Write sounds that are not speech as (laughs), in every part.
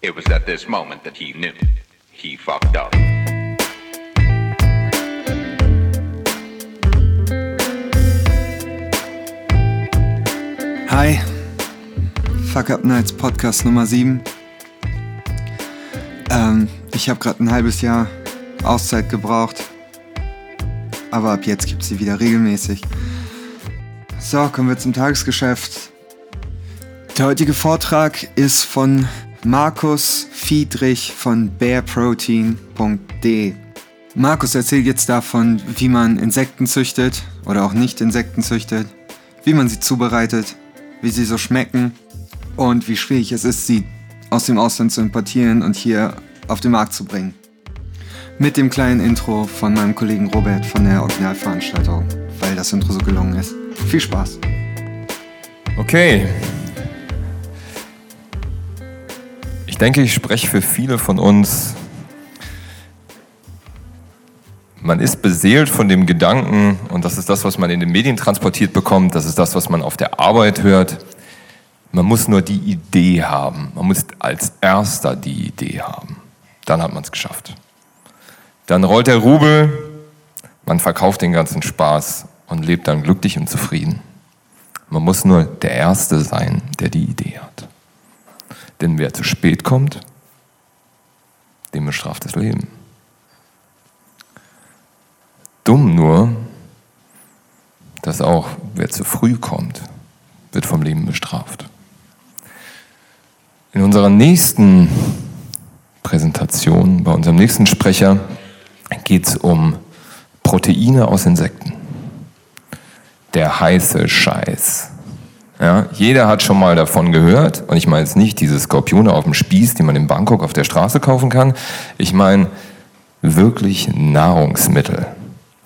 It was at this moment that he knew he fucked up. Hi, Fuck Up Nights Podcast Nummer 7. Ähm, ich habe gerade ein halbes Jahr Auszeit gebraucht, aber ab jetzt gibt sie wieder regelmäßig. So, kommen wir zum Tagesgeschäft. Der heutige Vortrag ist von Markus Fiedrich von bearprotein.de. Markus erzählt jetzt davon, wie man Insekten züchtet oder auch nicht Insekten züchtet, wie man sie zubereitet, wie sie so schmecken und wie schwierig es ist, sie aus dem Ausland zu importieren und hier auf den Markt zu bringen. Mit dem kleinen Intro von meinem Kollegen Robert von der Originalveranstaltung, weil das Intro so gelungen ist. Viel Spaß! Okay. Ich denke, ich spreche für viele von uns. Man ist beseelt von dem Gedanken, und das ist das, was man in den Medien transportiert bekommt, das ist das, was man auf der Arbeit hört. Man muss nur die Idee haben. Man muss als erster die Idee haben. Dann hat man es geschafft. Dann rollt der Rubel, man verkauft den ganzen Spaß und lebt dann glücklich und zufrieden. Man muss nur der Erste sein, der die Idee hat. Denn wer zu spät kommt, dem bestraft das Leben. Dumm nur, dass auch wer zu früh kommt, wird vom Leben bestraft. In unserer nächsten Präsentation, bei unserem nächsten Sprecher, geht es um Proteine aus Insekten. Der heiße Scheiß. Ja, jeder hat schon mal davon gehört, und ich meine jetzt nicht diese Skorpione auf dem Spieß, die man in Bangkok auf der Straße kaufen kann. Ich meine wirklich Nahrungsmittel.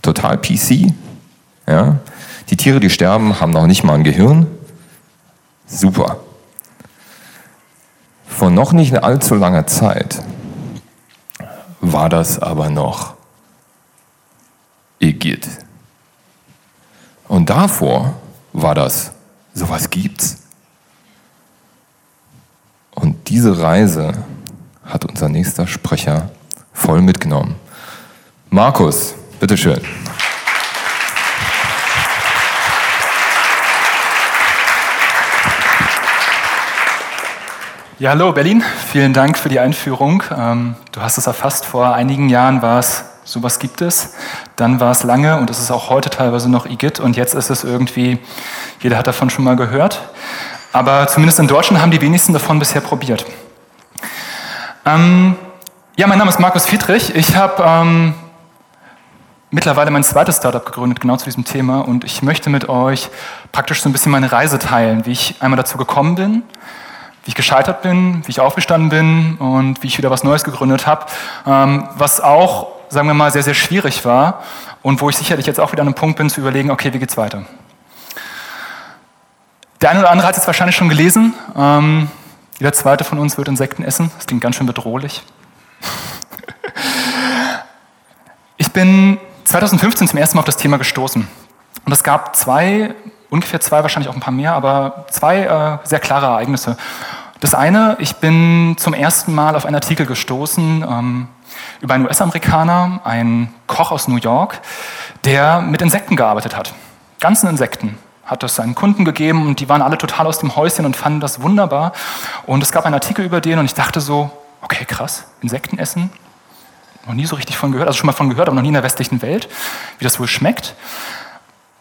Total PC. Ja? Die Tiere, die sterben, haben noch nicht mal ein Gehirn. Super. Vor noch nicht allzu langer Zeit war das aber noch Igitt. Und davor war das Sowas gibt's. Und diese Reise hat unser nächster Sprecher voll mitgenommen. Markus, bitteschön. Ja, hallo Berlin, vielen Dank für die Einführung. Ähm, du hast es erfasst, vor einigen Jahren war es, sowas gibt es. Dann war es lange und es ist auch heute teilweise noch IGIT und jetzt ist es irgendwie, jeder hat davon schon mal gehört. Aber zumindest in Deutschland haben die wenigsten davon bisher probiert. Ähm, ja, mein Name ist Markus Fiedrich. Ich habe ähm, mittlerweile mein zweites Startup gegründet, genau zu diesem Thema. Und ich möchte mit euch praktisch so ein bisschen meine Reise teilen, wie ich einmal dazu gekommen bin, wie ich gescheitert bin, wie ich aufgestanden bin und wie ich wieder was Neues gegründet habe, ähm, was auch, sagen wir mal, sehr, sehr schwierig war und wo ich sicherlich jetzt auch wieder an einem Punkt bin zu überlegen, okay, wie geht's weiter? Der eine oder andere hat es jetzt wahrscheinlich schon gelesen. Ähm, jeder zweite von uns wird Insekten essen. Das klingt ganz schön bedrohlich. (laughs) ich bin 2015 zum ersten Mal auf das Thema gestoßen. Und es gab zwei ungefähr zwei, wahrscheinlich auch ein paar mehr, aber zwei äh, sehr klare Ereignisse. Das eine, ich bin zum ersten Mal auf einen Artikel gestoßen ähm, über einen US-Amerikaner, einen Koch aus New York, der mit Insekten gearbeitet hat. Ganzen Insekten. Hat das seinen Kunden gegeben und die waren alle total aus dem Häuschen und fanden das wunderbar. Und es gab einen Artikel über den und ich dachte so, okay, krass, Insekten essen, noch nie so richtig von gehört, also schon mal von gehört, aber noch nie in der westlichen Welt, wie das wohl schmeckt.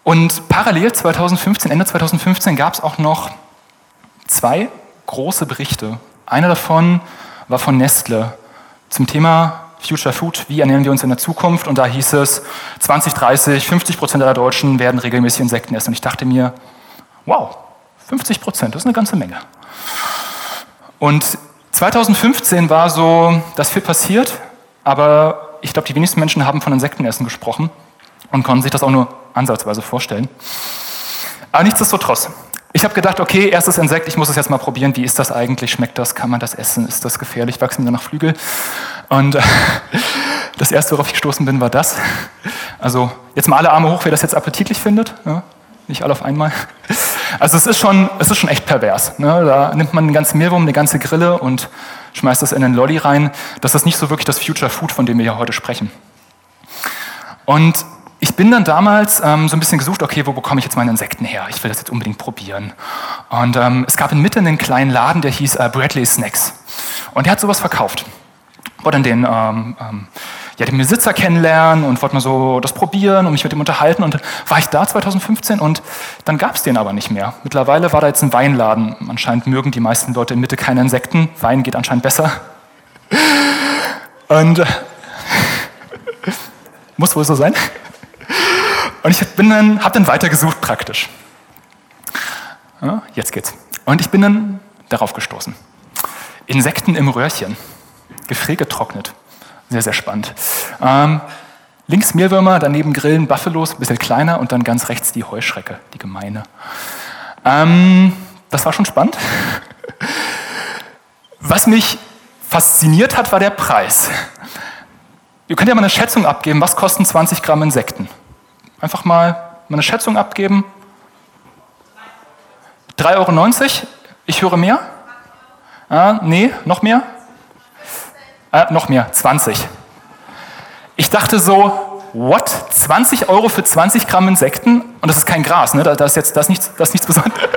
Und parallel 2015, Ende 2015 gab es auch noch zwei große Berichte. Einer davon war von Nestle zum Thema Future Food, wie ernähren wir uns in der Zukunft? Und da hieß es, 2030, 50 Prozent aller Deutschen werden regelmäßig Insekten essen. Und ich dachte mir, wow, 50 Prozent, das ist eine ganze Menge. Und 2015 war so, das viel passiert, aber ich glaube, die wenigsten Menschen haben von Insektenessen gesprochen und konnten sich das auch nur ansatzweise vorstellen. Aber nichtsdestotrotz, ich habe gedacht, okay, erstes Insekt, ich muss es jetzt mal probieren. Wie ist das eigentlich? Schmeckt das? Kann man das essen? Ist das gefährlich? Wachsen danach Flügel? Und (laughs) das erste, worauf ich gestoßen bin, war das. Also jetzt mal alle Arme hoch, wer das jetzt appetitlich findet. Ja, nicht alle auf einmal. Also es ist schon, es ist schon echt pervers. Ne? Da nimmt man einen ganzen Mehlwurm, eine ganze Grille und schmeißt das in den Lolli rein. Das ist nicht so wirklich das Future Food, von dem wir ja heute sprechen. Und ich bin dann damals ähm, so ein bisschen gesucht, okay, wo bekomme ich jetzt meine Insekten her? Ich will das jetzt unbedingt probieren. Und ähm, es gab in Mitte einen kleinen Laden, der hieß äh, Bradley Snacks. Und der hat sowas verkauft. Wollte dann den, ähm, ähm, ja, den Besitzer kennenlernen und wollte mal so das probieren und mich mit ihm unterhalten. Und dann war ich da 2015 und dann gab es den aber nicht mehr. Mittlerweile war da jetzt ein Weinladen. Anscheinend mögen die meisten Leute in Mitte keine Insekten. Wein geht anscheinend besser. Und äh, (laughs) muss wohl so sein. Und ich bin dann, habe dann weitergesucht praktisch. Ja, jetzt geht's. Und ich bin dann darauf gestoßen. Insekten im Röhrchen, gefriergetrocknet. Sehr, sehr spannend. Ähm, links Mehlwürmer, daneben Grillen, Buffalos, ein bisschen kleiner und dann ganz rechts die Heuschrecke, die gemeine. Ähm, das war schon spannend. Was mich fasziniert hat, war der Preis. Ihr könnt ja mal eine Schätzung abgeben, was kosten 20 Gramm Insekten? Einfach mal eine Schätzung abgeben. 3,90 Euro? Ich höre mehr? Ah, nee, noch mehr? Ah, noch mehr, 20. Ich dachte so, what? 20 Euro für 20 Gramm Insekten? Und das ist kein Gras, ne? Da, ist jetzt das ist nichts, das ist nichts Besonderes. (laughs)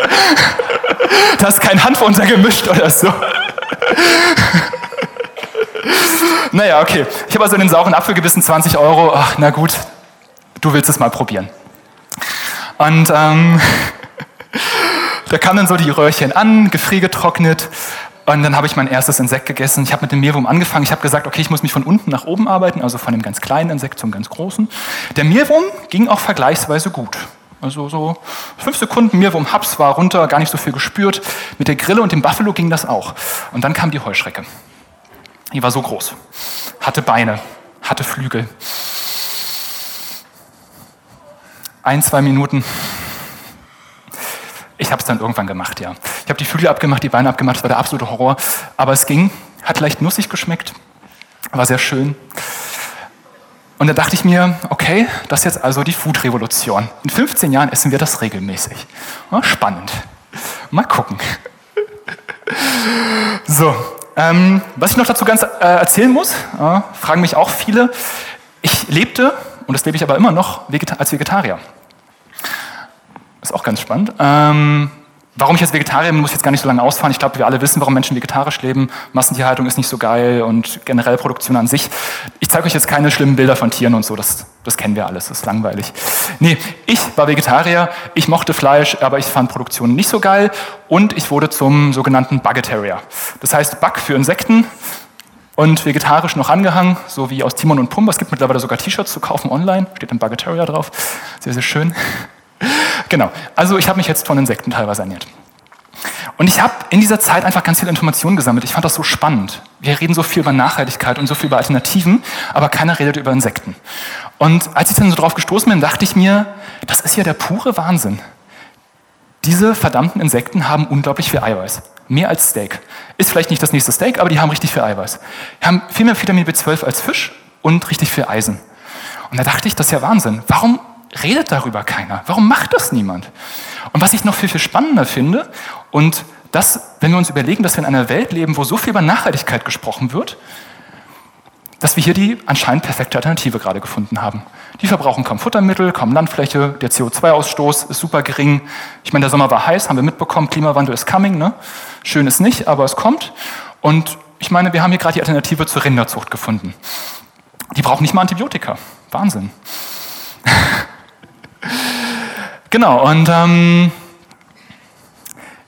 da ist kein Hanf untergemischt oder so. (laughs) naja, okay. Ich habe also den sauren Apfel gebissen, 20 Euro. Ach, na gut, du willst es mal probieren. Und ähm, (laughs) da kamen dann so die Röhrchen an, gefriergetrocknet. Und dann habe ich mein erstes Insekt gegessen. Ich habe mit dem Mehlwurm angefangen. Ich habe gesagt, okay, ich muss mich von unten nach oben arbeiten, also von dem ganz kleinen Insekt zum ganz großen. Der Mehlwurm ging auch vergleichsweise gut. Also so fünf Sekunden Mehlwurm Haps war runter, gar nicht so viel gespürt. Mit der Grille und dem Buffalo ging das auch. Und dann kam die Heuschrecke. Die war so groß, hatte Beine, hatte Flügel. Ein, zwei Minuten. Ich habe es dann irgendwann gemacht, ja. Ich habe die Flügel abgemacht, die Beine abgemacht, das war der absolute Horror. Aber es ging, hat leicht nussig geschmeckt, war sehr schön. Und da dachte ich mir, okay, das ist jetzt also die Food-Revolution. In 15 Jahren essen wir das regelmäßig. Ja, spannend. Mal gucken. So, ähm, was ich noch dazu ganz äh, erzählen muss, äh, fragen mich auch viele. Ich lebte und das lebe ich aber immer noch als Vegetarier. Ist auch ganz spannend. Ähm, warum ich jetzt Vegetarier bin, muss ich jetzt gar nicht so lange ausfahren. Ich glaube, wir alle wissen, warum Menschen vegetarisch leben. Massentierhaltung ist nicht so geil und generell Produktion an sich. Ich zeige euch jetzt keine schlimmen Bilder von Tieren und so, das, das kennen wir alles, das ist langweilig. Nee, ich war Vegetarier, ich mochte Fleisch, aber ich fand Produktion nicht so geil und ich wurde zum sogenannten Buggetarier. Das heißt, Bug für Insekten, und vegetarisch noch angehangen, so wie aus Timon und Pumba. Es gibt mittlerweile sogar T-Shirts zu kaufen online, steht ein Buggetarier drauf. Sehr, sehr schön. (laughs) genau, also ich habe mich jetzt von Insekten teilweise ernährt. Und ich habe in dieser Zeit einfach ganz viele Informationen gesammelt. Ich fand das so spannend. Wir reden so viel über Nachhaltigkeit und so viel über Alternativen, aber keiner redet über Insekten. Und als ich dann so drauf gestoßen bin, dachte ich mir, das ist ja der pure Wahnsinn. Diese verdammten Insekten haben unglaublich viel Eiweiß. Mehr als Steak. Ist vielleicht nicht das nächste Steak, aber die haben richtig viel Eiweiß. Die haben viel mehr Vitamin B12 als Fisch und richtig viel Eisen. Und da dachte ich, das ist ja Wahnsinn. Warum redet darüber keiner? Warum macht das niemand? Und was ich noch viel, viel spannender finde, und das, wenn wir uns überlegen, dass wir in einer Welt leben, wo so viel über Nachhaltigkeit gesprochen wird, dass wir hier die anscheinend perfekte Alternative gerade gefunden haben. Die verbrauchen kaum Futtermittel, kaum Landfläche, der CO2-Ausstoß ist super gering. Ich meine, der Sommer war heiß, haben wir mitbekommen, Klimawandel ist coming. Ne? Schön ist nicht, aber es kommt. Und ich meine, wir haben hier gerade die Alternative zur Rinderzucht gefunden. Die brauchen nicht mal Antibiotika. Wahnsinn. (laughs) genau, und ähm,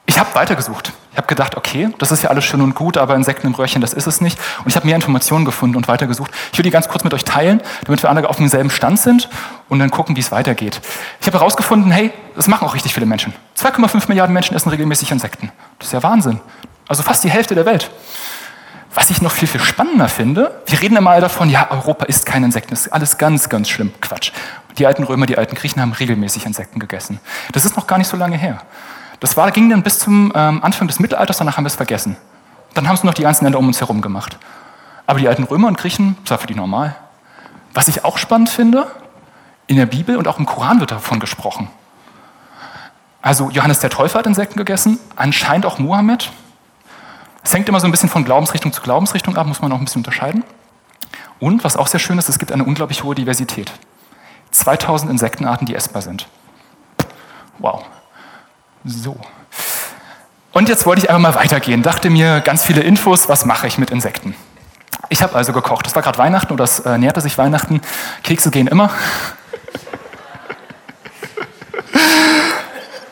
ich habe weitergesucht. Ich habe gedacht, okay, das ist ja alles schön und gut, aber Insekten im Röhrchen, das ist es nicht. Und ich habe mehr Informationen gefunden und weitergesucht. Ich will die ganz kurz mit euch teilen, damit wir alle auf demselben Stand sind und dann gucken, wie es weitergeht. Ich habe herausgefunden, hey, das machen auch richtig viele Menschen. 2,5 Milliarden Menschen essen regelmäßig Insekten. Das ist ja Wahnsinn. Also fast die Hälfte der Welt. Was ich noch viel, viel spannender finde, wir reden immer davon, ja, Europa isst keine Insekten, das ist alles ganz, ganz schlimm. Quatsch. Die alten Römer, die alten Griechen haben regelmäßig Insekten gegessen. Das ist noch gar nicht so lange her. Das war, ging dann bis zum ähm, Anfang des Mittelalters, danach haben wir es vergessen. Dann haben es noch die ganzen Länder um uns herum gemacht. Aber die alten Römer und Griechen, das war für die normal. Was ich auch spannend finde, in der Bibel und auch im Koran wird davon gesprochen. Also Johannes der Täufer hat Insekten gegessen, anscheinend auch Mohammed. Es hängt immer so ein bisschen von Glaubensrichtung zu Glaubensrichtung ab, muss man auch ein bisschen unterscheiden. Und was auch sehr schön ist, es gibt eine unglaublich hohe Diversität. 2000 Insektenarten, die essbar sind. Wow. So. Und jetzt wollte ich einfach mal weitergehen. Dachte mir, ganz viele Infos, was mache ich mit Insekten? Ich habe also gekocht. Es war gerade Weihnachten oder es äh, näherte sich Weihnachten. Kekse gehen immer.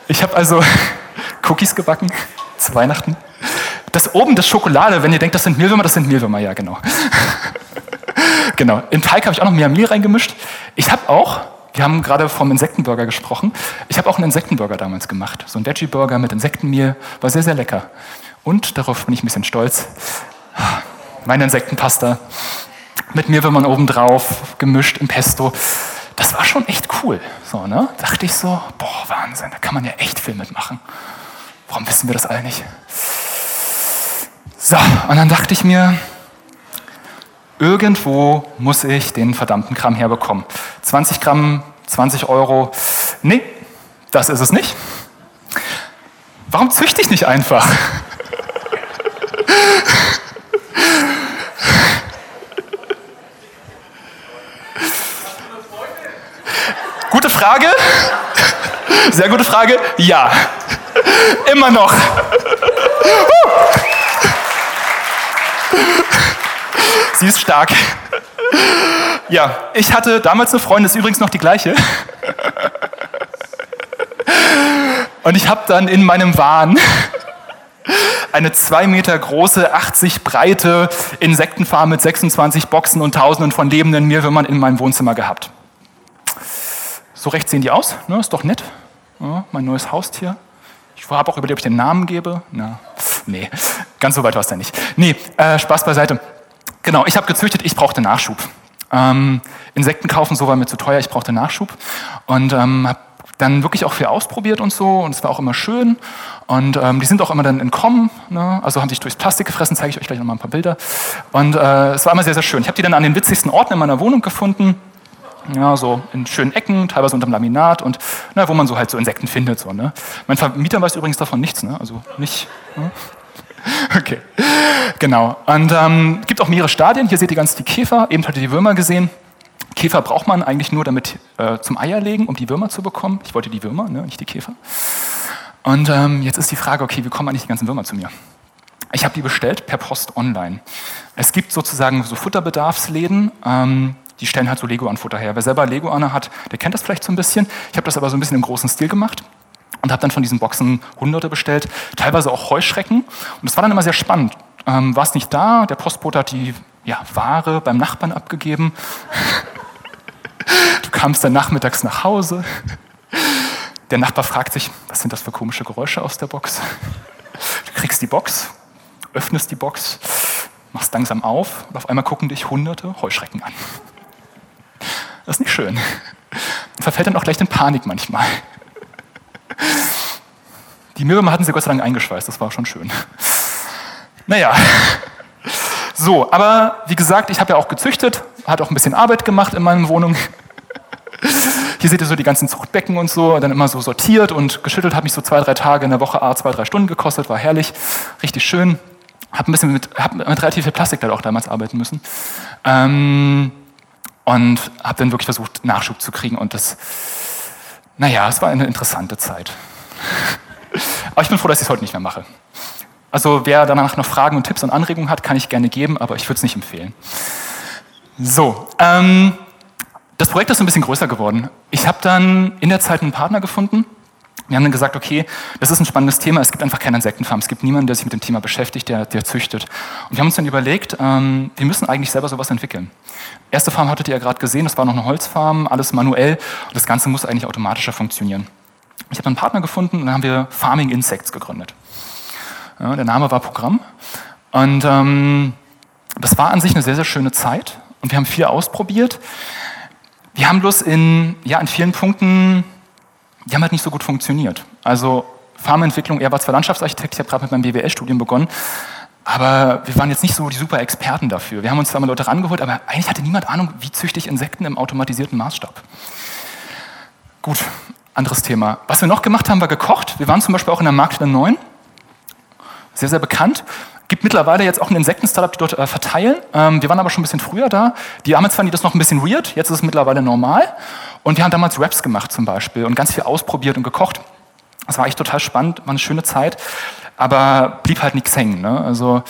Ich habe also (laughs) Cookies gebacken zu Weihnachten. Das oben, das Schokolade, wenn ihr denkt, das sind Mehlwürmer, das sind Mehlwürmer, ja, genau. (laughs) genau. In Teig habe ich auch noch mehr Mehl reingemischt. Ich habe auch, wir haben gerade vom Insektenburger gesprochen, ich habe auch einen Insektenburger damals gemacht. So ein Veggie-Burger mit Insektenmehl, war sehr, sehr lecker. Und darauf bin ich ein bisschen stolz. Meine Insektenpasta mit Mehlwürmern obendrauf, gemischt im Pesto. Das war schon echt cool. So, ne? Dachte ich so, boah, Wahnsinn, da kann man ja echt viel mitmachen. Warum wissen wir das alle nicht? So, und dann dachte ich mir, irgendwo muss ich den verdammten Kram herbekommen. 20 Gramm, 20 Euro. Nee, das ist es nicht. Warum züchte ich nicht einfach? Gute Frage. Sehr gute Frage. Ja. Immer noch. Sie ist stark. Ja, ich hatte damals eine Freundin, ist übrigens noch die gleiche. Und ich habe dann in meinem Wahn eine zwei Meter große, 80 breite Insektenfarm mit 26 Boxen und Tausenden von lebenden Mehlwürmern in meinem Wohnzimmer gehabt. So recht sehen die aus, ne? ist doch nett. Ja, mein neues Haustier. Ich habe auch überlegt, ob ich den Namen gebe. Na, nee, ganz so weit war es ja nicht. Nee, äh, Spaß beiseite. Genau, ich habe gezüchtet, ich brauchte Nachschub. Ähm, Insekten kaufen, so war mir zu teuer, ich brauchte Nachschub. Und ähm, habe dann wirklich auch viel ausprobiert und so. Und es war auch immer schön. Und ähm, die sind auch immer dann entkommen. Ne? Also haben sich durchs Plastik gefressen, zeige ich euch gleich noch mal ein paar Bilder. Und äh, es war immer sehr, sehr schön. Ich habe die dann an den witzigsten Orten in meiner Wohnung gefunden. Ja, so in schönen Ecken, teilweise unterm Laminat und na, wo man so halt so Insekten findet. So, ne? Mein Vermieter weiß übrigens davon nichts, ne? also nicht. Ne? (laughs) Okay, genau. Und ähm, gibt auch mehrere Stadien. Hier seht ihr ganz die Käfer. Eben habt ihr die Würmer gesehen. Käfer braucht man eigentlich nur damit äh, zum Eierlegen, um die Würmer zu bekommen. Ich wollte die Würmer, ne? nicht die Käfer. Und ähm, jetzt ist die Frage, okay, wie kommen eigentlich die ganzen Würmer zu mir? Ich habe die bestellt per Post online. Es gibt sozusagen so Futterbedarfsläden, ähm, die stellen halt so Lego-An-Futter her. Wer selber Lego-Anne hat, der kennt das vielleicht so ein bisschen. Ich habe das aber so ein bisschen im großen Stil gemacht und habe dann von diesen Boxen Hunderte bestellt, teilweise auch Heuschrecken. Und das war dann immer sehr spannend. Ähm, war es nicht da, der Postbote hat die ja, Ware beim Nachbarn abgegeben. Du kamst dann nachmittags nach Hause. Der Nachbar fragt sich, was sind das für komische Geräusche aus der Box? Du kriegst die Box, öffnest die Box, machst langsam auf und auf einmal gucken dich hunderte Heuschrecken an. Das ist nicht schön. Verfällt dann auch gleich in Panik manchmal. Die Mehlwürmer hatten sie Gott sei Dank eingeschweißt, das war schon schön. Naja, so, aber wie gesagt, ich habe ja auch gezüchtet, hat auch ein bisschen Arbeit gemacht in meiner Wohnung. Hier seht ihr so die ganzen Zuchtbecken und so, dann immer so sortiert und geschüttelt, hat mich so zwei, drei Tage in der Woche, zwei, drei Stunden gekostet, war herrlich, richtig schön. Hab ein bisschen mit, hab mit relativ viel Plastik da auch damals arbeiten müssen. Ähm, und habe dann wirklich versucht, Nachschub zu kriegen und das, naja, es war eine interessante Zeit. aber ich bin froh, dass ich es heute nicht mehr mache. Also wer danach noch Fragen und Tipps und Anregungen hat, kann ich gerne geben, aber ich würde es nicht empfehlen. So, ähm, das Projekt ist ein bisschen größer geworden. Ich habe dann in der Zeit einen Partner gefunden. Wir haben dann gesagt, okay, das ist ein spannendes Thema, es gibt einfach keine Insektenfarm, es gibt niemanden, der sich mit dem Thema beschäftigt, der, der züchtet. Und wir haben uns dann überlegt, ähm, wir müssen eigentlich selber sowas entwickeln. Erste Farm hattet ihr ja gerade gesehen, das war noch eine Holzfarm, alles manuell und das Ganze muss eigentlich automatischer funktionieren. Ich habe einen Partner gefunden und dann haben wir Farming Insects gegründet. Ja, der Name war Programm. Und ähm, das war an sich eine sehr, sehr schöne Zeit. Und wir haben viel ausprobiert. Wir haben bloß in, ja, in vielen Punkten, die haben halt nicht so gut funktioniert. Also Farmentwicklung, er war zwar Landschaftsarchitekt, ich habe gerade mit meinem BWL-Studium begonnen, aber wir waren jetzt nicht so die super Experten dafür. Wir haben uns zwar mal Leute rangeholt, aber eigentlich hatte niemand Ahnung, wie züchte ich Insekten im automatisierten Maßstab. Gut, anderes Thema. Was wir noch gemacht haben, war gekocht. Wir waren zum Beispiel auch in der Markt der Neuen sehr, sehr bekannt. Gibt mittlerweile jetzt auch ein Insekten-Startup, die dort äh, verteilen. Ähm, wir waren aber schon ein bisschen früher da. Die damals fanden die das noch ein bisschen weird, jetzt ist es mittlerweile normal. Und wir haben damals Raps gemacht zum Beispiel und ganz viel ausprobiert und gekocht. Das war echt total spannend, war eine schöne Zeit, aber blieb halt nichts hängen. Ne? Also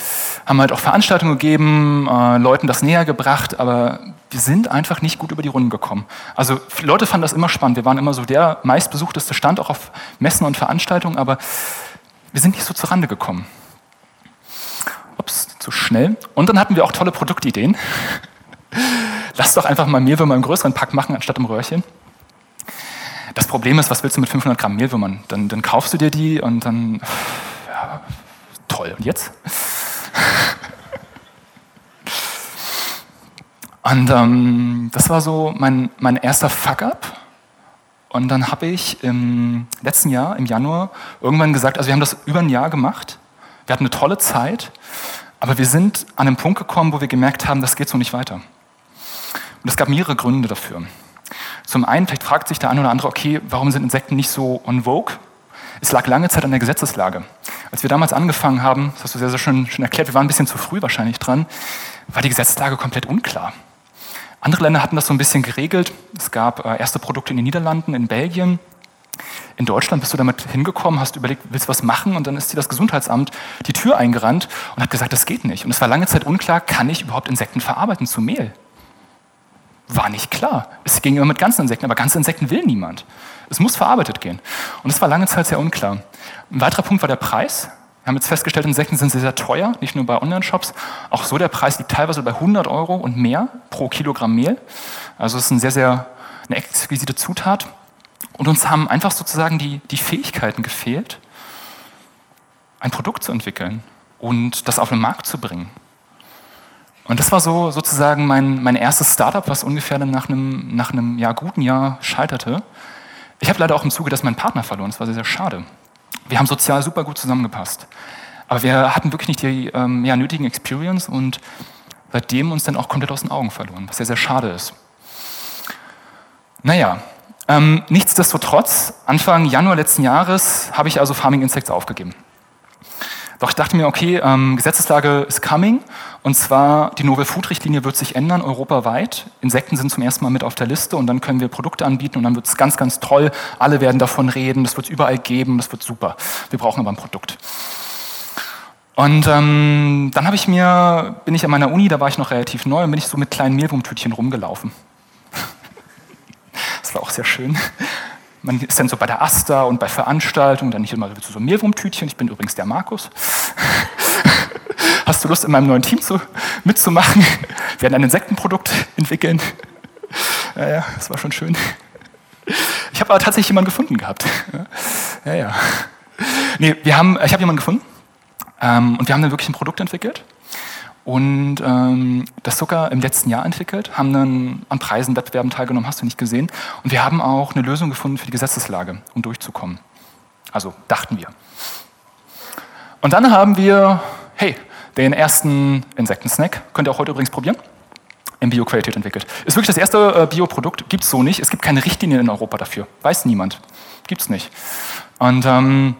haben halt auch Veranstaltungen gegeben, äh, Leuten das näher gebracht, aber wir sind einfach nicht gut über die Runden gekommen. Also Leute fanden das immer spannend. Wir waren immer so der meistbesuchteste Stand, auch auf Messen und Veranstaltungen, aber wir sind nicht so zurande gekommen. Zu schnell. Und dann hatten wir auch tolle Produktideen. (laughs) Lass doch einfach mal Mehlwürmer im größeren Pack machen, anstatt im Röhrchen. Das Problem ist, was willst du mit 500 Gramm Mehlwürmern? Dann, dann kaufst du dir die und dann, ja, toll. Und jetzt? (laughs) Und ähm, das war so mein, mein erster Fuck-up. Und dann habe ich im letzten Jahr, im Januar, irgendwann gesagt, also wir haben das über ein Jahr gemacht. Wir hatten eine tolle Zeit, aber wir sind an einen Punkt gekommen, wo wir gemerkt haben, das geht so nicht weiter. Und es gab mehrere Gründe dafür. Zum einen, vielleicht fragt sich der eine oder andere, okay, warum sind Insekten nicht so on vogue? Es lag lange Zeit an der Gesetzeslage. Als wir damals angefangen haben, das hast du sehr, sehr schön, schön erklärt, wir waren ein bisschen zu früh wahrscheinlich dran, war die Gesetzeslage komplett unklar. Andere Länder hatten das so ein bisschen geregelt. Es gab äh, erste Produkte in den Niederlanden, in Belgien. In Deutschland bist du damit hingekommen, hast überlegt, willst du was machen? Und dann ist dir das Gesundheitsamt die Tür eingerannt und hat gesagt, das geht nicht. Und es war lange Zeit unklar, kann ich überhaupt Insekten verarbeiten zu Mehl? War nicht klar. Es ging immer mit ganzen Insekten, aber ganze Insekten will niemand. Es muss verarbeitet gehen. Und es war lange Zeit sehr unklar. Ein weiterer Punkt war der Preis. Wir haben jetzt festgestellt, Insekten sind sehr, sehr teuer, nicht nur bei Online-Shops. Auch so, der Preis liegt teilweise bei 100 Euro und mehr pro Kilogramm Mehl. Also es ist ein sehr, sehr, eine exquisite Zutat. Und uns haben einfach sozusagen die, die Fähigkeiten gefehlt, ein Produkt zu entwickeln und das auf den Markt zu bringen. Und das war so sozusagen mein, mein erstes Startup, was ungefähr nach einem, nach einem Jahr, guten Jahr scheiterte. Ich habe leider auch im Zuge das meinen Partner verloren. Das war sehr, sehr schade. Wir haben sozial super gut zusammengepasst. Aber wir hatten wirklich nicht die ähm, ja, nötigen Experience und seitdem uns dann auch komplett aus den Augen verloren, was sehr, sehr schade ist. Naja, ähm, nichtsdestotrotz, Anfang Januar letzten Jahres habe ich also Farming Insects aufgegeben. Doch ich dachte mir, okay, ähm, Gesetzeslage ist coming und zwar die Novel Food Richtlinie wird sich ändern europaweit. Insekten sind zum ersten Mal mit auf der Liste und dann können wir Produkte anbieten und dann wird es ganz, ganz toll. Alle werden davon reden, das wird es überall geben, das wird super. Wir brauchen aber ein Produkt. Und ähm, dann habe ich mir, bin ich an meiner Uni, da war ich noch relativ neu, und bin ich so mit kleinen Mehlwurmtütchen rumgelaufen. War auch sehr schön. Man ist dann so bei der Asta und bei Veranstaltungen, dann nicht immer so ein Mehlwurmtütchen. Ich bin übrigens der Markus. Hast du Lust, in meinem neuen Team zu, mitzumachen? Wir werden ein Insektenprodukt entwickeln. Ja, ja, das war schon schön. Ich habe aber tatsächlich jemanden gefunden gehabt. Ja, ja. Nee, wir haben, ich habe jemanden gefunden ähm, und wir haben dann wirklich ein Produkt entwickelt und ähm, das sogar im letzten Jahr entwickelt, haben dann an Preisen, Wettbewerben teilgenommen, hast du nicht gesehen. Und wir haben auch eine Lösung gefunden für die Gesetzeslage, um durchzukommen. Also dachten wir. Und dann haben wir, hey, den ersten Insektensnack, könnt ihr auch heute übrigens probieren, in Bioqualität entwickelt. Ist wirklich das erste äh, Bioprodukt, gibt es so nicht. Es gibt keine Richtlinie in Europa dafür. Weiß niemand. Gibt es nicht. Und ähm,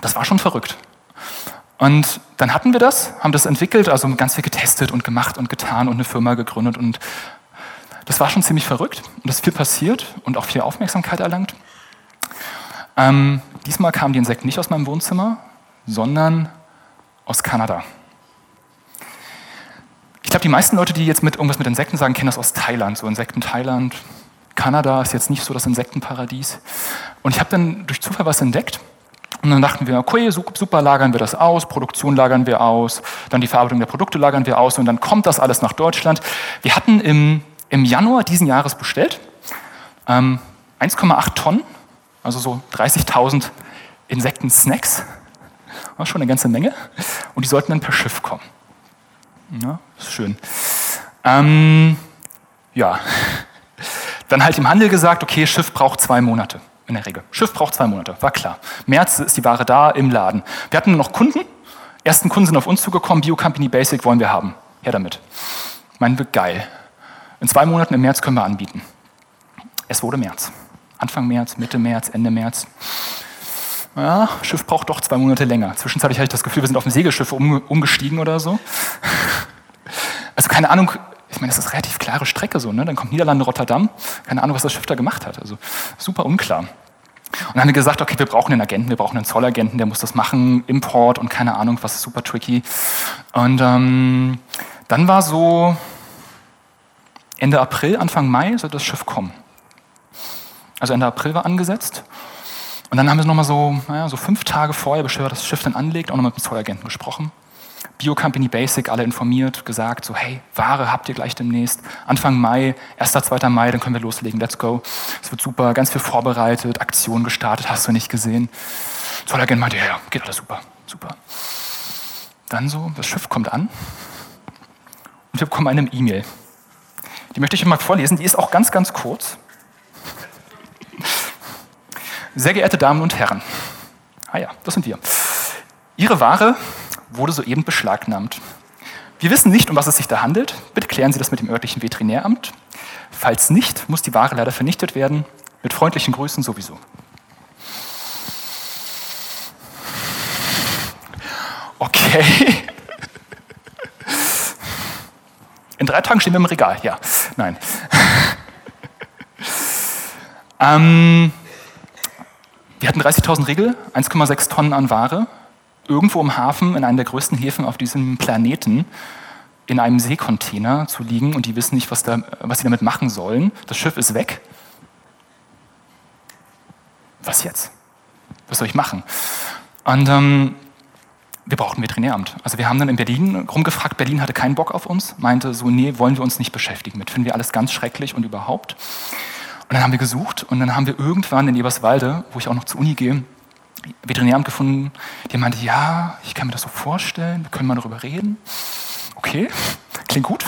das war schon verrückt. Und dann hatten wir das, haben das entwickelt, also ganz viel getestet und gemacht und getan und eine Firma gegründet. Und das war schon ziemlich verrückt und es ist viel passiert und auch viel Aufmerksamkeit erlangt. Ähm, diesmal kamen die Insekten nicht aus meinem Wohnzimmer, sondern aus Kanada. Ich glaube, die meisten Leute, die jetzt mit irgendwas mit Insekten sagen, kennen das aus Thailand, so Insekten Thailand. Kanada ist jetzt nicht so das Insektenparadies. Und ich habe dann durch Zufall was entdeckt und dann dachten wir, okay, super, lagern wir das aus, Produktion lagern wir aus, dann die Verarbeitung der Produkte lagern wir aus und dann kommt das alles nach Deutschland. Wir hatten im, im Januar diesen Jahres bestellt ähm, 1,8 Tonnen, also so 30.000 Insekten-Snacks. War schon eine ganze Menge. Und die sollten dann per Schiff kommen. Ja, ist schön. Ähm, ja, dann halt im Handel gesagt, okay, Schiff braucht zwei Monate in der Regel. Schiff braucht zwei Monate, war klar. März ist die Ware da im Laden. Wir hatten nur noch Kunden. Ersten Kunden sind auf uns zugekommen, Bio Company Basic wollen wir haben. Her damit. Meinen wir, geil. In zwei Monaten im März können wir anbieten. Es wurde März. Anfang März, Mitte März, Ende März. ja, Schiff braucht doch zwei Monate länger. Zwischenzeitlich hatte ich das Gefühl, wir sind auf ein Segelschiff um, umgestiegen oder so. (laughs) Also keine Ahnung, ich meine, das ist eine relativ klare Strecke so, ne? Dann kommt Niederlande, Rotterdam. Keine Ahnung, was das Schiff da gemacht hat. Also super unklar. Und dann haben wir gesagt, okay, wir brauchen einen Agenten, wir brauchen einen Zollagenten, der muss das machen, Import und keine Ahnung, was ist super tricky. Und ähm, dann war so Ende April, Anfang Mai soll das Schiff kommen. Also Ende April war angesetzt. Und dann haben wir nochmal so, naja, so fünf Tage vorher, bevor das Schiff dann anlegt, auch nochmal mit dem Zollagenten gesprochen. Biocompany Basic, alle informiert, gesagt, so hey, Ware habt ihr gleich demnächst. Anfang Mai, 1., 2. Mai, dann können wir loslegen, let's go. Es wird super, ganz viel vorbereitet, Aktion gestartet, hast du nicht gesehen. Zollagent meinte, ja, ja, geht alles super, super. Dann so, das Schiff kommt an und wir bekommen eine E-Mail. Die möchte ich mal vorlesen, die ist auch ganz, ganz kurz. Sehr geehrte Damen und Herren, ah ja, das sind wir. Ihre Ware wurde soeben beschlagnahmt. Wir wissen nicht, um was es sich da handelt. Bitte klären Sie das mit dem örtlichen Veterinäramt. Falls nicht, muss die Ware leider vernichtet werden. Mit freundlichen Grüßen sowieso. Okay. In drei Tagen stehen wir im Regal, ja. Nein. ähm, wir hatten 30.000 Riegel, 1,6 Tonnen an Ware, irgendwo im Hafen, in einem der größten Häfen auf diesem Planeten, in einem Seekontainer zu liegen und die wissen nicht, was, da, was sie damit machen sollen. Das Schiff ist weg. Was jetzt? Was soll ich machen? Und ähm, wir brauchten Veterinäramt. Also wir haben dann in Berlin rumgefragt, Berlin hatte keinen Bock auf uns, meinte so, nee, wollen wir uns nicht beschäftigen mit, finden wir alles ganz schrecklich und überhaupt. Und dann haben wir gesucht und dann haben wir irgendwann in Eberswalde, wo ich auch noch zur Uni gehe, Veterinäramt gefunden, der meinte, ja, ich kann mir das so vorstellen, wir können mal darüber reden. Okay, klingt gut.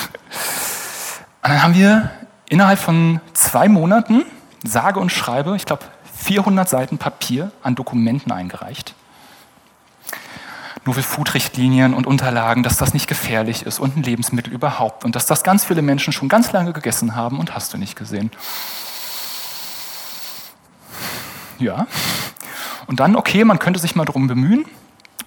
Und dann haben wir innerhalb von zwei Monaten, sage und schreibe, ich glaube 400 Seiten Papier an Dokumenten eingereicht. Nur für Foodrichtlinien und Unterlagen, dass das nicht gefährlich ist und ein Lebensmittel überhaupt und dass das ganz viele Menschen schon ganz lange gegessen haben und hast du nicht gesehen. Ja. Und dann, okay, man könnte sich mal darum bemühen.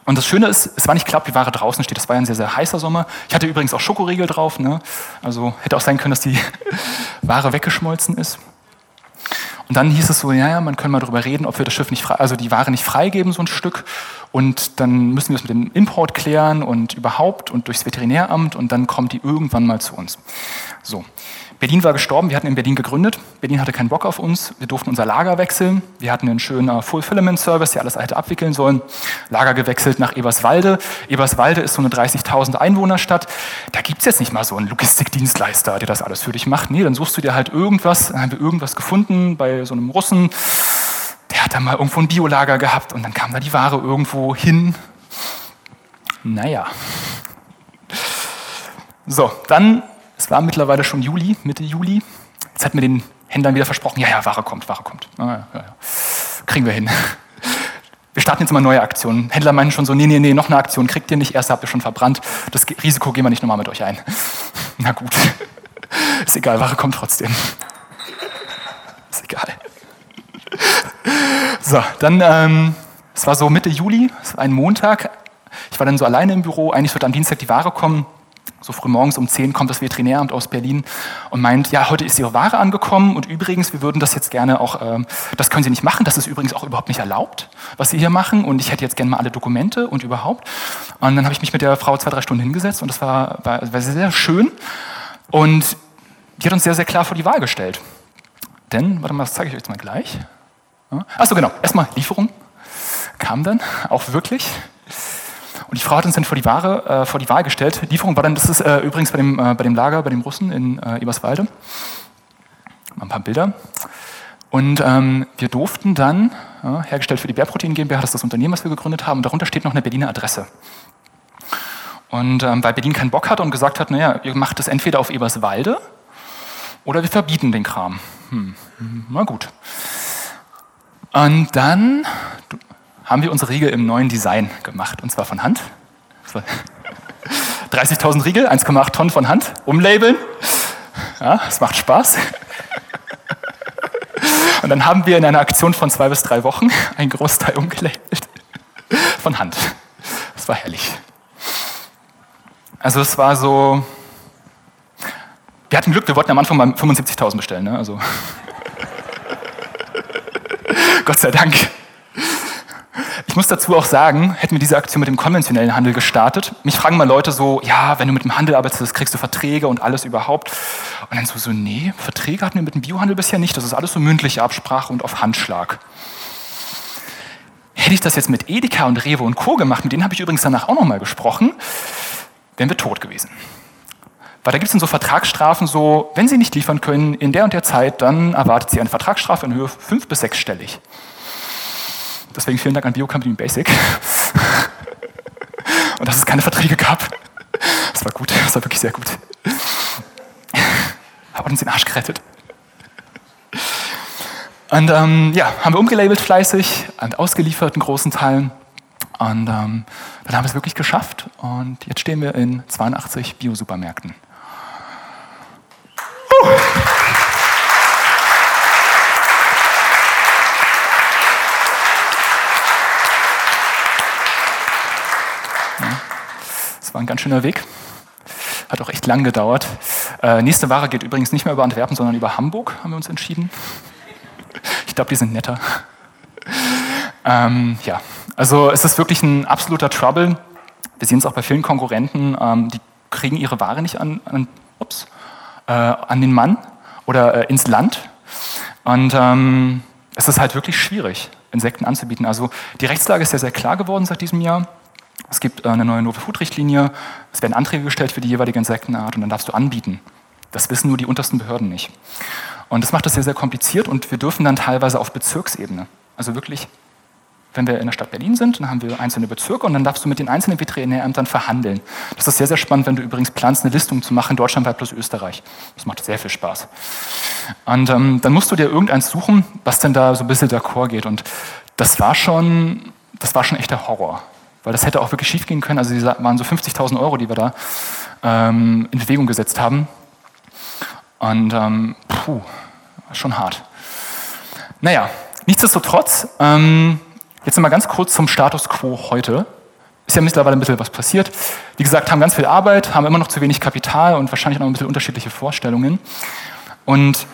Und das Schöne ist, es war nicht ob die Ware draußen steht. Das war ja ein sehr, sehr heißer Sommer. Ich hatte übrigens auch Schokoriegel drauf. Ne? Also hätte auch sein können, dass die (laughs) Ware weggeschmolzen ist. Und dann hieß es so, ja, ja, man könnte mal darüber reden, ob wir das Schiff nicht frei, also die Ware nicht freigeben, so ein Stück. Und dann müssen wir es mit dem Import klären und überhaupt und durchs Veterinäramt und dann kommt die irgendwann mal zu uns. So. Berlin war gestorben, wir hatten in Berlin gegründet. Berlin hatte keinen Bock auf uns. Wir durften unser Lager wechseln. Wir hatten einen schönen Fulfillment-Service, der alles hätte abwickeln sollen. Lager gewechselt nach Eberswalde. Eberswalde ist so eine 30.000 Einwohnerstadt. Da gibt es jetzt nicht mal so einen Logistikdienstleister, der das alles für dich macht. Nee, dann suchst du dir halt irgendwas. Dann haben wir irgendwas gefunden bei so einem Russen. Der hat da mal irgendwo ein Biolager gehabt und dann kam da die Ware irgendwo hin. Naja. So, dann es war mittlerweile schon Juli, Mitte Juli. Jetzt hat mir den Händlern wieder versprochen, ja, ja, Ware kommt, Ware kommt. Ah, ja, ja. Kriegen wir hin. Wir starten jetzt mal neue Aktionen. Händler meinen schon so, nee, nee, nee, noch eine Aktion kriegt ihr nicht, erste habt ihr schon verbrannt. Das Risiko gehen wir nicht nochmal mit euch ein. (laughs) Na gut. Ist egal, Ware kommt trotzdem. Ist egal. So, dann, ähm, es war so Mitte Juli, ein Montag. Ich war dann so alleine im Büro, eigentlich sollte am Dienstag die Ware kommen so früh morgens um 10 kommt das Veterinäramt aus Berlin und meint, ja, heute ist Ihre Ware angekommen und übrigens, wir würden das jetzt gerne auch, ähm, das können Sie nicht machen, das ist übrigens auch überhaupt nicht erlaubt, was Sie hier machen und ich hätte jetzt gerne mal alle Dokumente und überhaupt. Und dann habe ich mich mit der Frau zwei, drei Stunden hingesetzt und das war, war, war sehr schön und die hat uns sehr, sehr klar vor die Wahl gestellt. Denn, warte mal, das zeige ich euch jetzt mal gleich. Achso, genau, erstmal Lieferung kam dann, auch wirklich. Und die Frau hat uns dann vor die, Ware, äh, vor die Wahl gestellt. Lieferung war dann, das ist äh, übrigens bei dem, äh, bei dem Lager, bei dem Russen in äh, Eberswalde. Mal ein paar Bilder. Und ähm, wir durften dann, ja, hergestellt für die Bärprotein GmbH, das ist das Unternehmen, was wir gegründet haben, und darunter steht noch eine Berliner Adresse. Und ähm, weil Berlin keinen Bock hatte und gesagt hat, naja, ihr macht das entweder auf Eberswalde oder wir verbieten den Kram. Hm, na gut. Und dann haben wir unsere Riegel im neuen Design gemacht, und zwar von Hand. 30.000 (laughs) Riegel, 1,8 Tonnen von Hand, umlabeln. Ja, es macht Spaß. (laughs) Und dann haben wir in einer Aktion von zwei bis drei Wochen einen Großteil umgelabelt. Von Hand. Das war herrlich. Also es war so, wir hatten Glück, wir wollten am Anfang mal 75.000 bestellen. Ne? Also Gott sei Dank. Ich muss dazu auch sagen, hätten wir diese Aktion mit dem konventionellen Handel gestartet, mich fragen mal Leute so, ja, wenn du mit dem Handel arbeitest, kriegst du Verträge und alles überhaupt. Und dann so, so nee, Verträge hatten wir mit dem Biohandel bisher nicht, das ist alles so mündliche Absprache und auf Handschlag. Hätte ich das jetzt mit Edeka und Rewe und Co. gemacht, mit denen habe ich übrigens danach auch nochmal gesprochen, wären wir tot gewesen. Weil da gibt es dann so Vertragsstrafen, so, wenn Sie nicht liefern können in der und der Zeit, dann erwartet Sie eine Vertragsstrafe in Höhe fünf bis sechsstellig. Deswegen vielen Dank an Biocompany Basic. (laughs) und dass es keine Verträge gab. Das war gut, das war wirklich sehr gut. Hat uns den Arsch gerettet. Und ähm, ja, haben wir umgelabelt fleißig und ausgeliefert in großen Teilen. Und ähm, dann haben wir es wirklich geschafft. Und jetzt stehen wir in 82 Bio-Supermärkten. Das war ein ganz schöner Weg. Hat auch echt lang gedauert. Äh, nächste Ware geht übrigens nicht mehr über Antwerpen, sondern über Hamburg, haben wir uns entschieden. Ich glaube, die sind netter. Ähm, ja, also es ist wirklich ein absoluter Trouble. Wir sehen es auch bei vielen Konkurrenten, ähm, die kriegen ihre Ware nicht an, an, ups, äh, an den Mann oder äh, ins Land. Und ähm, es ist halt wirklich schwierig, Insekten anzubieten. Also die Rechtslage ist ja sehr klar geworden seit diesem Jahr. Es gibt äh, eine neue Novel Food Richtlinie, es werden Anträge gestellt für die jeweilige Insektenart und dann darfst du anbieten. Das wissen nur die untersten Behörden nicht. Und das macht es sehr, sehr kompliziert und wir dürfen dann teilweise auf Bezirksebene, also wirklich wenn wir in der Stadt Berlin sind, dann haben wir einzelne Bezirke und dann darfst du mit den einzelnen Veterinärämtern verhandeln. Das ist sehr, sehr spannend, wenn du übrigens planst, eine Listung zu machen, deutschlandweit plus Österreich. Das macht sehr viel Spaß. Und ähm, dann musst du dir irgendeins suchen, was denn da so ein bisschen d'accord geht. Und das war schon, das war schon echter Horror. Weil das hätte auch wirklich schief gehen können. Also die waren so 50.000 Euro, die wir da ähm, in Bewegung gesetzt haben. Und ähm, puh, schon hart. Naja, nichtsdestotrotz, ähm, Jetzt nochmal ganz kurz zum Status quo heute. Ist ja mittlerweile ein bisschen was passiert. Wie gesagt, haben ganz viel Arbeit, haben immer noch zu wenig Kapital und wahrscheinlich noch ein bisschen unterschiedliche Vorstellungen. Und,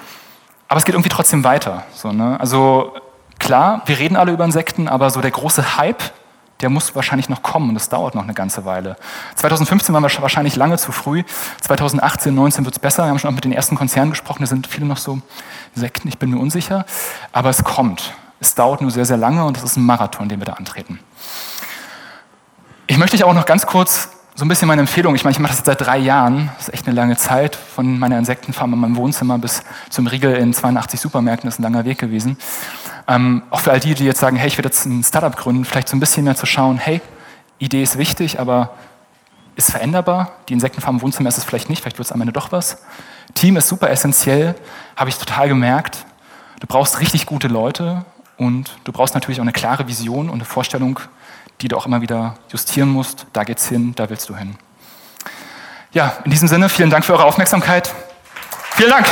aber es geht irgendwie trotzdem weiter. So, ne? Also klar, wir reden alle über Insekten, aber so der große Hype, der muss wahrscheinlich noch kommen und das dauert noch eine ganze Weile. 2015 waren wir wahrscheinlich lange zu früh. 2018, 2019 wird es besser. Wir haben schon auch mit den ersten Konzernen gesprochen, da sind viele noch so Insekten, ich bin mir unsicher. Aber es kommt. Es dauert nur sehr, sehr lange und es ist ein Marathon, den wir da antreten. Ich möchte euch auch noch ganz kurz so ein bisschen meine Empfehlung, ich meine, ich mache das seit drei Jahren, das ist echt eine lange Zeit, von meiner Insektenfarm in meinem Wohnzimmer bis zum Riegel in 82 Supermärkten, ist ein langer Weg gewesen. Ähm, auch für all die, die jetzt sagen, hey, ich will jetzt ein Startup gründen, vielleicht so ein bisschen mehr zu schauen, hey, Idee ist wichtig, aber ist veränderbar. Die Insektenfarm im Wohnzimmer ist es vielleicht nicht, vielleicht wird es am Ende doch was. Team ist super essentiell, habe ich total gemerkt. Du brauchst richtig gute Leute und du brauchst natürlich auch eine klare Vision und eine Vorstellung, die du auch immer wieder justieren musst. Da geht's hin, da willst du hin. Ja, in diesem Sinne, vielen Dank für eure Aufmerksamkeit. Vielen Dank.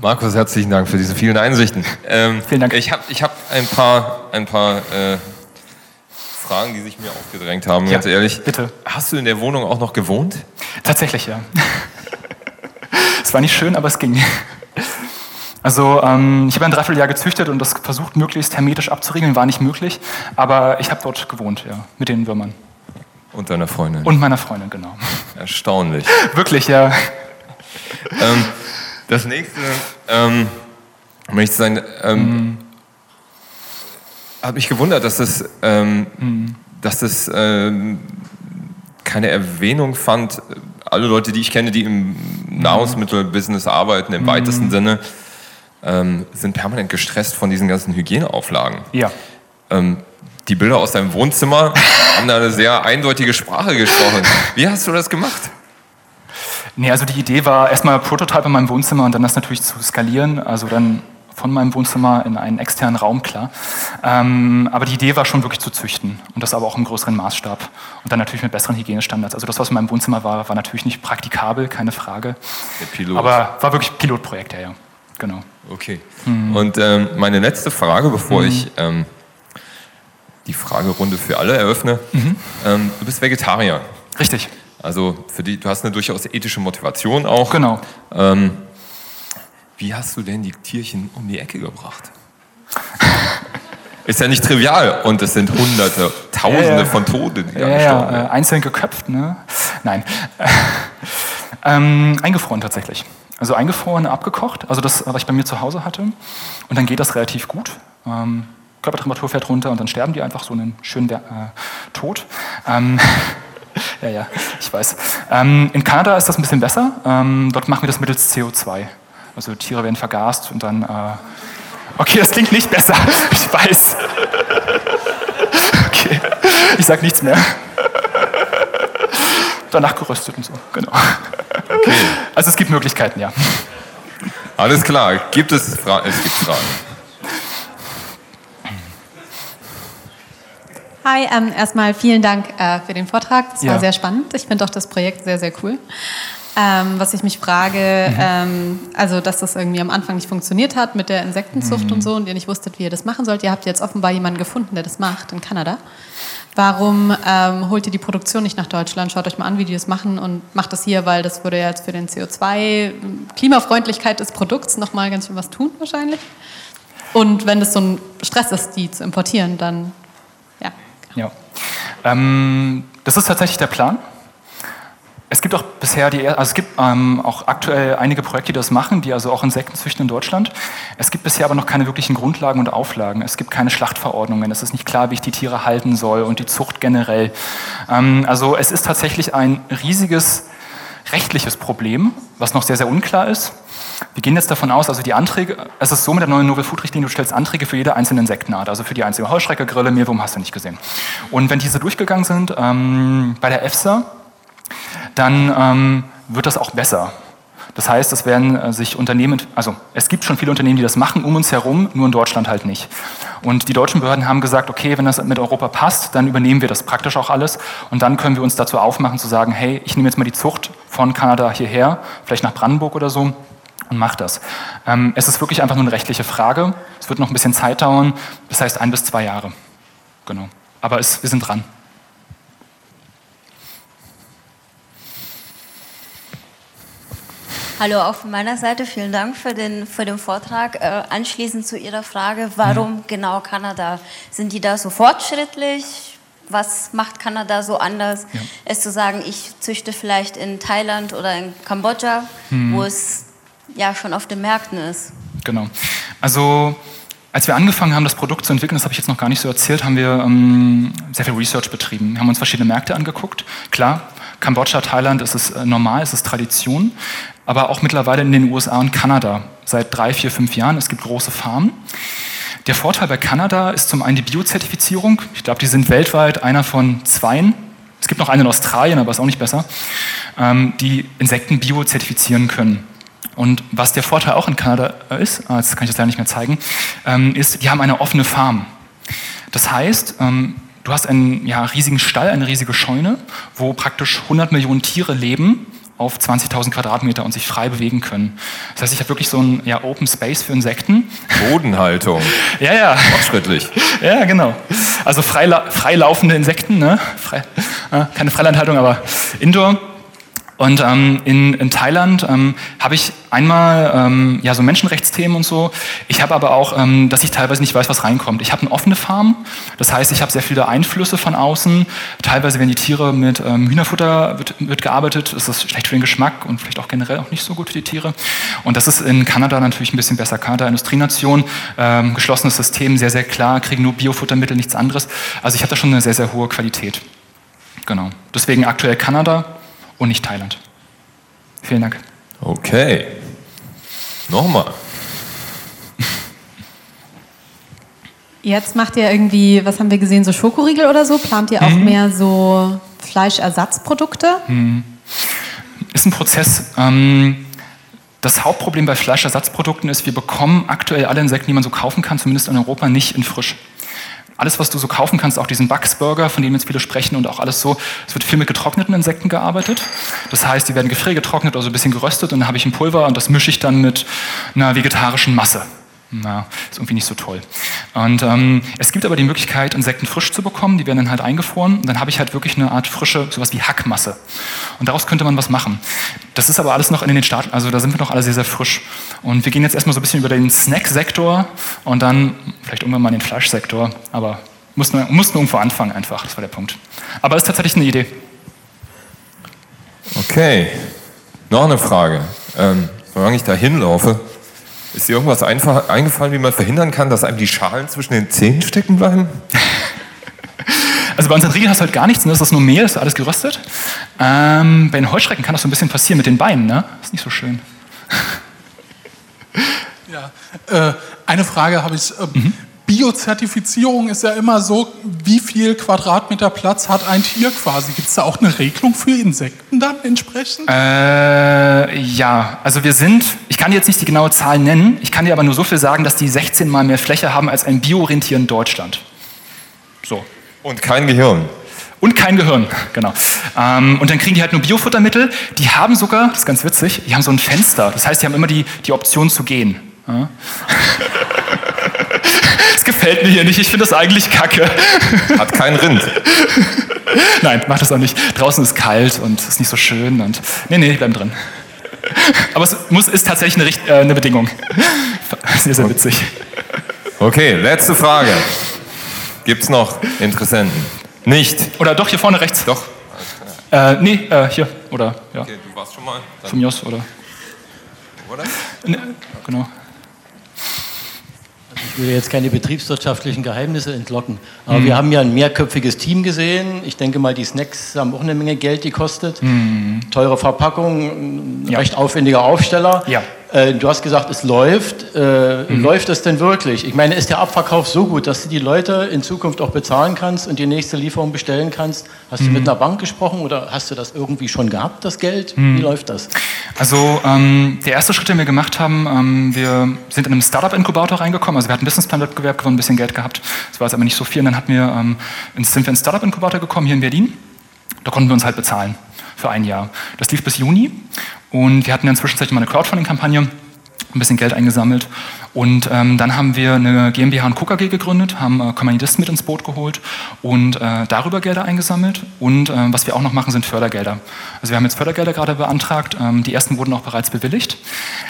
Markus, herzlichen Dank für diese vielen Einsichten. Ähm, Vielen Dank. Ich habe ich hab ein paar, ein paar äh, Fragen, die sich mir aufgedrängt haben, Ja, ganz ehrlich. bitte. Hast du in der Wohnung auch noch gewohnt? Tatsächlich, ja. (laughs) es war nicht schön, aber es ging. Also ähm, ich habe ein Dreivierteljahr gezüchtet und das versucht, möglichst hermetisch abzuriegeln, war nicht möglich. Aber ich habe dort gewohnt, ja, mit den Würmern. Und deiner Freundin? Und meiner Freundin, genau. Erstaunlich. (laughs) Wirklich, ja. ähm, das nächste, ähm, möchte ich sagen, ähm, hat mich gewundert, dass das, ähm, dass das ähm, keine Erwähnung fand. Alle Leute, die ich kenne, die im Nahrungsmittelbusiness arbeiten, im weitesten Sinne, ähm, sind permanent gestresst von diesen ganzen Hygieneauflagen. Ja. Ähm, die Bilder aus deinem Wohnzimmer (laughs) haben da eine sehr eindeutige Sprache gesprochen. Wie hast du das gemacht? Nee, also die Idee war erstmal Prototype in meinem Wohnzimmer und dann das natürlich zu skalieren, also dann von meinem Wohnzimmer in einen externen Raum, klar. Ähm, aber die Idee war schon wirklich zu züchten und das aber auch im größeren Maßstab und dann natürlich mit besseren Hygienestandards. Also das, was in meinem Wohnzimmer war, war natürlich nicht praktikabel, keine Frage. Der Pilot. Aber war wirklich Pilotprojekt, ja, ja. Genau. Okay. Und ähm, meine letzte Frage, bevor ich ähm, die Fragerunde für alle eröffne. Ähm, du bist Vegetarier. Richtig. Also für die, du hast eine durchaus ethische Motivation auch. Genau. Wie hast du denn die Tierchen um die Ecke gebracht? (laughs) Ist ja nicht trivial und es sind Hunderte, Tausende ja. von Toten, die da Ja, ja, äh, einzeln geköpft, ne? Nein. (laughs) ähm, eingefroren tatsächlich. Also eingefroren, abgekocht, also das, was ich bei mir zu Hause hatte. Und dann geht das relativ gut. Ähm, Körpertemperatur fährt runter und dann sterben die einfach so einen schönen äh, Tod. Ähm, (laughs) ja, ja, ich weiß. Ähm, in Kanada ist das ein bisschen besser. Ähm, dort machen wir das mittels CO2. Also Tiere werden vergast und dann... Äh, okay, das klingt nicht besser. (laughs) Ich weiß. (laughs) Okay, ich sag nichts mehr. Danach geröstet und so, genau. Also es gibt Möglichkeiten, ja. Alles klar, gibt es Fragen? Es gibt Fragen. Hi, ähm, erstmal vielen Dank äh, für den Vortrag. Das Ja. war sehr spannend. Ich finde auch das Projekt sehr, sehr cool. Ähm, was ich mich frage, Mhm. ähm, also dass das irgendwie am Anfang nicht funktioniert hat mit der Insektenzucht Mhm. und so und ihr nicht wusstet, wie ihr das machen sollt. Ihr habt jetzt offenbar jemanden gefunden, der das macht in Kanada. Warum ähm, holt ihr die Produktion nicht nach Deutschland? Schaut euch mal an, wie die das machen und macht das hier, weil das würde ja jetzt für den CO2, Klimafreundlichkeit des Produkts nochmal ganz schön was tun wahrscheinlich. Und wenn das so ein Stress ist, die zu importieren, dann ja. ja. Ähm, das ist tatsächlich der Plan. Es gibt auch bisher die, also es gibt ähm, auch aktuell einige Projekte, die das machen, die also auch Insekten züchten in Deutschland. Es gibt bisher aber noch keine wirklichen Grundlagen und Auflagen. Es gibt keine Schlachtverordnungen. Es ist nicht klar, wie ich die Tiere halten soll und die Zucht generell. Ähm, also es ist tatsächlich ein riesiges rechtliches Problem, was noch sehr, sehr unklar ist. Wir gehen jetzt davon aus, also die Anträge, es ist so mit der neuen Novel Food Richtlinie, du stellst Anträge für jede einzelne Insektenart, also für die einzelne Heuschrecke, Grille, Mehlwurm hast du nicht gesehen. Und wenn diese durchgegangen sind, ähm, bei der EFSA, dann ähm, wird das auch besser. Das heißt, es werden äh, sich Unternehmen, also es gibt schon viele Unternehmen, die das machen um uns herum, nur in Deutschland halt nicht. Und die deutschen Behörden haben gesagt, okay, wenn das mit Europa passt, dann übernehmen wir das praktisch auch alles und dann können wir uns dazu aufmachen zu sagen, hey, ich nehme jetzt mal die Zucht von Kanada hierher, vielleicht nach Brandenburg oder so und mache das. Ähm, es ist wirklich einfach nur eine rechtliche Frage. Es wird noch ein bisschen Zeit dauern, das heißt ein bis zwei Jahre. Genau. Aber es, wir sind dran. Hallo auch von meiner Seite, vielen Dank für den, für den Vortrag. Äh, anschließend zu Ihrer Frage, warum genau Kanada? Sind die da so fortschrittlich? Was macht Kanada so anders, Ja. es zu sagen, ich züchte vielleicht in Thailand oder in Kambodscha, wo es ja schon auf den Märkten ist? Genau. Also als wir angefangen haben, das Produkt zu entwickeln, das habe ich jetzt noch gar nicht so erzählt, haben wir ähm, sehr viel Research betrieben. Wir haben uns verschiedene Märkte angeguckt. Klar, Kambodscha, Thailand ist es äh, normal, ist es Tradition, aber auch mittlerweile in den USA und Kanada seit drei, vier, fünf Jahren. Es gibt große Farmen. Der Vorteil bei Kanada ist zum einen die Biozertifizierung. Ich glaube, die sind weltweit einer von zweien. Es gibt noch einen in Australien, aber ist auch nicht besser, ähm, die Insekten biozertifizieren können. Und was der Vorteil auch in Kanada ist, äh, das kann ich jetzt leider nicht mehr zeigen, ähm, ist, die haben eine offene Farm. Das heißt, ähm, du hast einen ja, riesigen Stall, eine riesige Scheune, wo praktisch 100 Millionen Tiere leben auf 20.000 Quadratmeter und sich frei bewegen können. Das heißt, ich habe wirklich so ein ja, Open Space für Insekten. Bodenhaltung. (laughs) Ja, ja. Fortschrittlich. (laughs) Ja, genau. Also freila freilaufende Insekten, ne? Frei, äh, keine Freilandhaltung, aber Indoor. Und ähm, in, in Thailand ähm, habe ich einmal ähm, ja, so Menschenrechtsthemen und so. Ich habe aber auch, ähm, dass ich teilweise nicht weiß, was reinkommt. Ich habe eine offene Farm, das heißt, ich habe sehr viele Einflüsse von außen. Teilweise werden die Tiere mit ähm, Hühnerfutter wird, wird gearbeitet. Das ist schlecht für den Geschmack und vielleicht auch generell auch nicht so gut für die Tiere. Und das ist in Kanada natürlich ein bisschen besser. Kanada Industrienation, ähm, geschlossenes System, sehr, sehr klar, kriegen nur Biofuttermittel, nichts anderes. Also ich habe da schon eine sehr, sehr hohe Qualität. Genau. Deswegen aktuell Kanada und nicht Thailand. Vielen Dank. Okay. Nochmal. Jetzt macht ihr irgendwie, was haben wir gesehen, so Schokoriegel oder so? Plant ihr auch Mhm. mehr so Fleischersatzprodukte? Ist ein Prozess. Ähm, das Hauptproblem bei Fleischersatzprodukten ist, wir bekommen aktuell alle Insekten, die man so kaufen kann, zumindest in Europa, nicht in frisch. Alles, was du so kaufen kannst, auch diesen Bugsburger, von dem jetzt viele sprechen und auch alles so, es wird viel mit getrockneten Insekten gearbeitet. Das heißt, die werden gefriergetrocknet, also ein bisschen geröstet und dann habe ich ein Pulver und das mische ich dann mit einer vegetarischen Masse. Na, ist irgendwie nicht so toll. Und ähm, es gibt aber die Möglichkeit, Insekten frisch zu bekommen. Die werden dann halt eingefroren. Und dann habe ich halt wirklich eine Art frische, sowas wie Hackmasse. Und daraus könnte man was machen. Das ist aber alles noch in den Staaten, also da sind wir noch alle sehr, sehr frisch. Und wir gehen jetzt erstmal so ein bisschen über den Snack-Sektor und dann vielleicht irgendwann mal in den Fleischsektor. Aber mussten, mussten irgendwo anfangen einfach. Das war der Punkt. Aber es ist tatsächlich eine Idee. Okay. Noch eine Frage. Ähm, solange ich da hinlaufe, ist dir irgendwas einfach eingefallen, wie man verhindern kann, dass einem die Schalen zwischen den Zähnen stecken bleiben? (laughs) Also bei unseren Riegeln hast du halt gar nichts, ne? das ist nur Mehl, das ist alles geröstet. Ähm, bei den Heuschrecken kann das so ein bisschen passieren mit den Beinen, ne? Das ist nicht so schön. Ja, äh, eine Frage habe ich. Äh, mhm. Biozertifizierung ist ja immer so, wie viel Quadratmeter Platz hat ein Tier quasi? Gibt es da auch eine Regelung für Insekten dann entsprechend? Äh, ja, also wir sind, ich kann dir jetzt nicht die genaue Zahl nennen, ich kann dir aber nur so viel sagen, dass die 16 mal mehr Fläche haben als ein Biorentier in Deutschland. So. Und kein Gehirn. Und kein Gehirn, genau. Ähm, und dann kriegen die halt nur Biofuttermittel. Die haben sogar, das ist ganz witzig, die haben so ein Fenster. Das heißt, die haben immer die, die Option zu gehen. Ja? Gefällt mir hier nicht, ich finde das eigentlich kacke. Hat keinen Rind. Nein, macht das auch nicht. Draußen ist kalt und ist nicht so schön und. Nee, nee, die bleiben drin. Aber es muss, ist tatsächlich eine, äh, eine Bedingung. Sehr, sehr witzig. Okay, letzte Frage. Gibt es noch Interessenten? Nicht. Oder doch, hier vorne rechts. Doch. Äh, nee, äh, hier. Oder, ja. Okay, du warst schon mal. Von mir aus, oder? Oder? Nee, genau. Ich will jetzt keine betriebswirtschaftlichen Geheimnisse entlocken, aber mhm. wir haben ja ein mehrköpfiges Team gesehen. Ich denke mal, die Snacks haben auch eine Menge Geld gekostet. Mhm. Teure Verpackung, ja. recht aufwendiger Aufsteller. Ja. Äh, du hast gesagt, es läuft. Äh, mhm. Läuft es denn wirklich? Ich meine, ist der Abverkauf so gut, dass du die Leute in Zukunft auch bezahlen kannst und die nächste Lieferung bestellen kannst? Hast mhm. du mit einer Bank gesprochen oder hast du das irgendwie schon gehabt, das Geld? Mhm. Wie läuft das? Also ähm, der erste Schritt, den wir gemacht haben, ähm, wir sind in einem Startup-Inkubator reingekommen. Also wir hatten einen Businessplan-Wettbewerb gewonnen, ein bisschen Geld gehabt. Das war jetzt aber nicht so viel. Und dann hatten wir, ähm, sind wir in einen Startup-Inkubator gekommen hier in Berlin. Da konnten wir uns halt bezahlen für ein Jahr. Das lief bis Juni und wir hatten dann zwischenzeitlich mal eine Crowdfunding-Kampagne, ein bisschen Geld eingesammelt. Und ähm, dann haben wir eine GmbH und KKG gegründet, haben äh, Kommanditisten mit ins Boot geholt und äh, darüber Gelder eingesammelt. Und äh, was wir auch noch machen, sind Fördergelder. Also wir haben jetzt Fördergelder gerade beantragt. Ähm, die ersten wurden auch bereits bewilligt.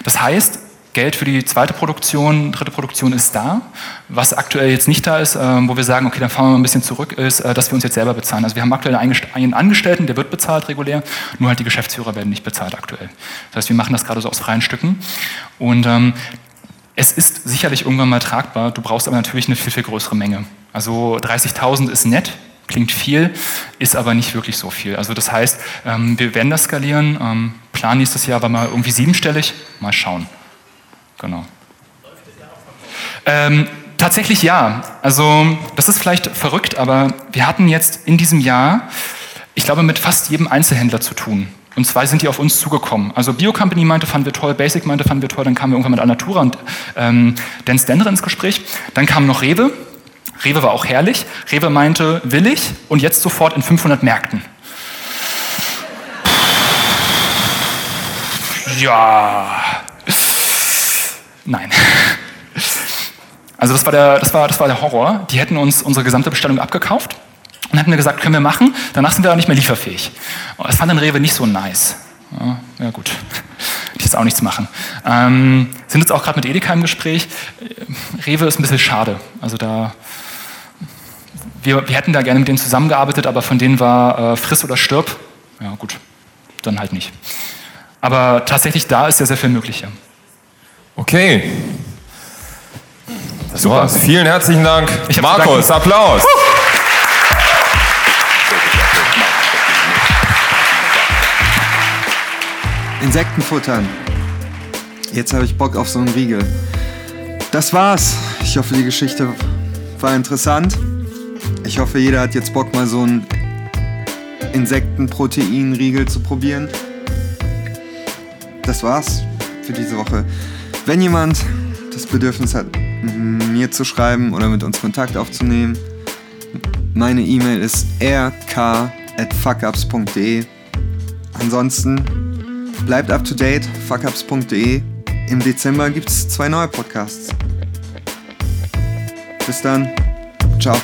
Das heißt, Geld für die zweite Produktion, dritte Produktion ist da. Was aktuell jetzt nicht da ist, äh, wo wir sagen, okay, dann fahren wir mal ein bisschen zurück, ist, äh, dass wir uns jetzt selber bezahlen. Also wir haben aktuell einen Angestellten, der wird bezahlt regulär, nur halt die Geschäftsführer werden nicht bezahlt aktuell. Das heißt, wir machen das gerade so aus freien Stücken. Und ähm, es ist sicherlich irgendwann mal tragbar, du brauchst aber natürlich eine viel, viel größere Menge. Also 30.000 ist nett, klingt viel, ist aber nicht wirklich so viel. Also das heißt, ähm, wir werden das skalieren. Ähm, Plan nächstes Jahr war mal irgendwie siebenstellig. Mal schauen. Genau. Ähm, tatsächlich ja. Also das ist vielleicht verrückt, aber wir hatten jetzt in diesem Jahr, ich glaube, mit fast jedem Einzelhändler zu tun. Und zwei sind die auf uns zugekommen. Also Biocompany meinte, fanden wir toll, Basic meinte, fanden wir toll, dann kamen wir irgendwann mit Alnatura und ähm, Dan Stender ins Gespräch. Dann kam noch Rewe. Rewe war auch herrlich. Rewe meinte, will ich und jetzt sofort in 500 Märkten. Ja, Nein. (laughs) Also das war, der, das, war, das war der Horror. Die hätten uns unsere gesamte Bestellung abgekauft und hätten gesagt, können wir machen. Danach sind wir aber nicht mehr lieferfähig. Das fand dann Rewe nicht so nice. Ja, gut, (laughs) ich jetzt auch nichts machen. Ähm, sind jetzt auch gerade mit Edeka im Gespräch. Rewe ist ein bisschen schade. Also da, wir, wir hätten da gerne mit denen zusammengearbeitet, aber von denen war äh, friss oder stirb. Ja gut, dann halt nicht. Aber tatsächlich da ist ja sehr viel möglich. Okay. Das war's. Vielen herzlichen Dank. Ich Markus, Applaus. Uh. Insekten futtern. Jetzt habe ich Bock auf so einen Riegel. Das war's. Ich hoffe, die Geschichte war interessant. Ich hoffe, jeder hat jetzt Bock, mal so einen Insektenproteinriegel zu probieren. Das war's für diese Woche. Wenn jemand das Bedürfnis hat, mir zu schreiben oder mit uns Kontakt aufzunehmen, Meine E-Mail ist rk.fuckups.de. Ansonsten bleibt up to date, fuckups.de. Im Dezember gibt es zwei neue Podcasts. Bis dann. Ciao.